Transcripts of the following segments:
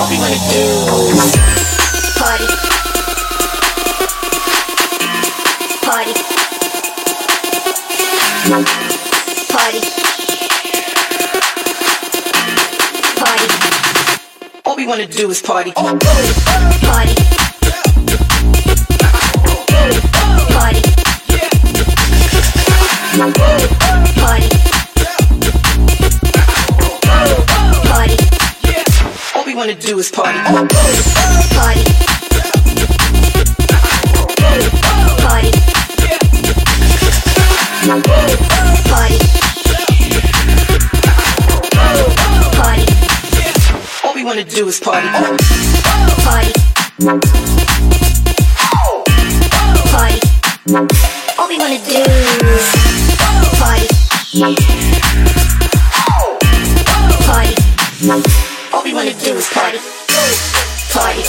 All we wanna do is Party. Party. Party. Party. all we wanna do is party. Party. Party. Party. Wanna do is party. Party. Party. Party. Party. All we wanna do is party. Party. Party. All we wanna do is party. Party. All we wanna do is party. Party.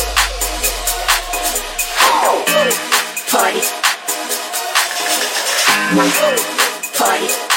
Party. Party.